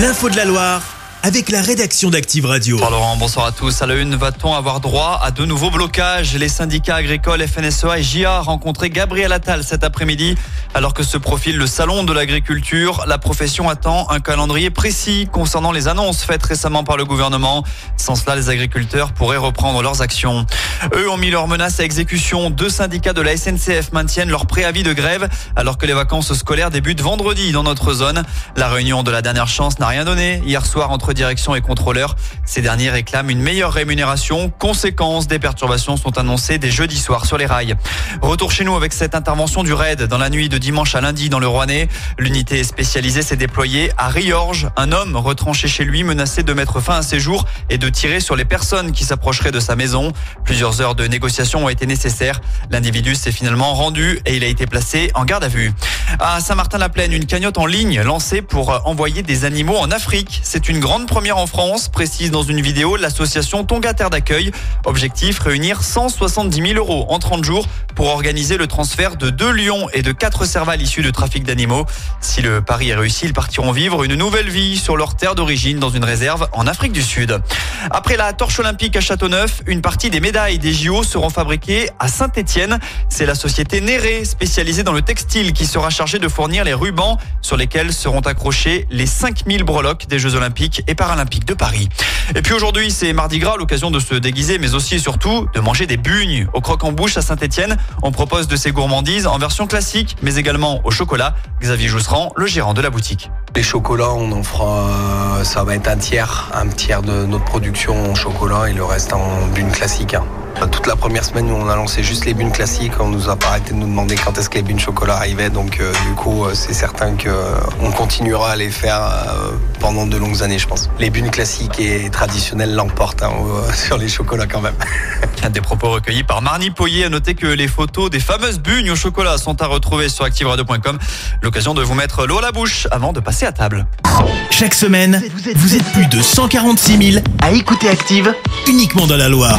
L'info de la Loire avec la rédaction d'Active Radio. Bonsoir Laurent, bonsoir à tous. À la une, va-t-on avoir droit à de nouveaux blocages? Les syndicats agricoles FNSEA et JA rencontré Gabriel Attal cet après-midi. Alors que se profile le salon de l'agriculture, la profession attend un calendrier précis concernant les annonces faites récemment par le gouvernement. Sans cela, les agriculteurs pourraient reprendre leurs actions. Eux ont mis leurs menaces à exécution. Deux syndicats de la SNCF maintiennent leur préavis de grève alors que les vacances scolaires débutent vendredi dans notre zone. La réunion de la dernière chance n'a rien donné. Hier soir, entre direction et contrôleurs. Ces derniers réclament une meilleure rémunération. Conséquence, des perturbations sont annoncées dès jeudi soir sur les rails. Retour chez nous avec cette intervention du RAID dans la nuit de dimanche à lundi dans le Rouennais. L'unité spécialisée s'est déployée à Riorges. Un homme retranché chez lui menacé de mettre fin à ses jours et de tirer sur les personnes qui s'approcheraient de sa maison. Plusieurs heures de négociation ont été nécessaires. L'individu s'est finalement rendu et il a été placé en garde à vue. À Saint-Martin-la-Plaine, une cagnotte en ligne lancée pour envoyer des animaux en Afrique. C'est une grande première en France, précise dans une vidéo l'association Tonga Terre d'accueil. Objectif, réunir 170 000 euros en 30 jours pour organiser le transfert de deux lions et de quatre cervales issus de trafic d'animaux. Si le pari est réussi, ils partiront vivre une nouvelle vie sur leur terre d'origine dans une réserve en Afrique du Sud. Après la torche olympique à Châteauneuf, une partie des médailles des JO seront fabriquées à Saint-Étienne. C'est la société Néré, spécialisée dans le textile, qui sera chargée de fournir les rubans sur lesquels seront accrochés les 5000 breloques des Jeux olympiques et paralympiques de Paris. Et puis aujourd'hui, c'est Mardi Gras, l'occasion de se déguiser, mais aussi et surtout de manger des bugnes. Au croque en bouche à Saint-Etienne, on propose de ces gourmandises en version classique, mais également au chocolat. Xavier Jousserand, le gérant de la boutique. Les chocolats, on en fera, ça va être un tiers, un tiers de notre production en chocolat et le reste en bune classique. Hein. Toute la première semaine, on a lancé juste les bunes classiques. On nous a pas arrêté de nous demander quand est-ce que les bunes chocolat arrivaient. Donc, euh, du coup, euh, c'est certain que euh, on continuera à les faire euh, pendant de longues années, je pense. Les bunes classiques et traditionnelles l'emportent hein, sur les chocolats quand même. Des propos recueillis par Marnie Poyer. À noter que les photos des fameuses bugnes au chocolat sont à retrouver sur activeradio.com. L'occasion de vous mettre l'eau à la bouche avant de passer à table. Chaque semaine, vous êtes plus de 146 000 à écouter Active uniquement dans la Loire.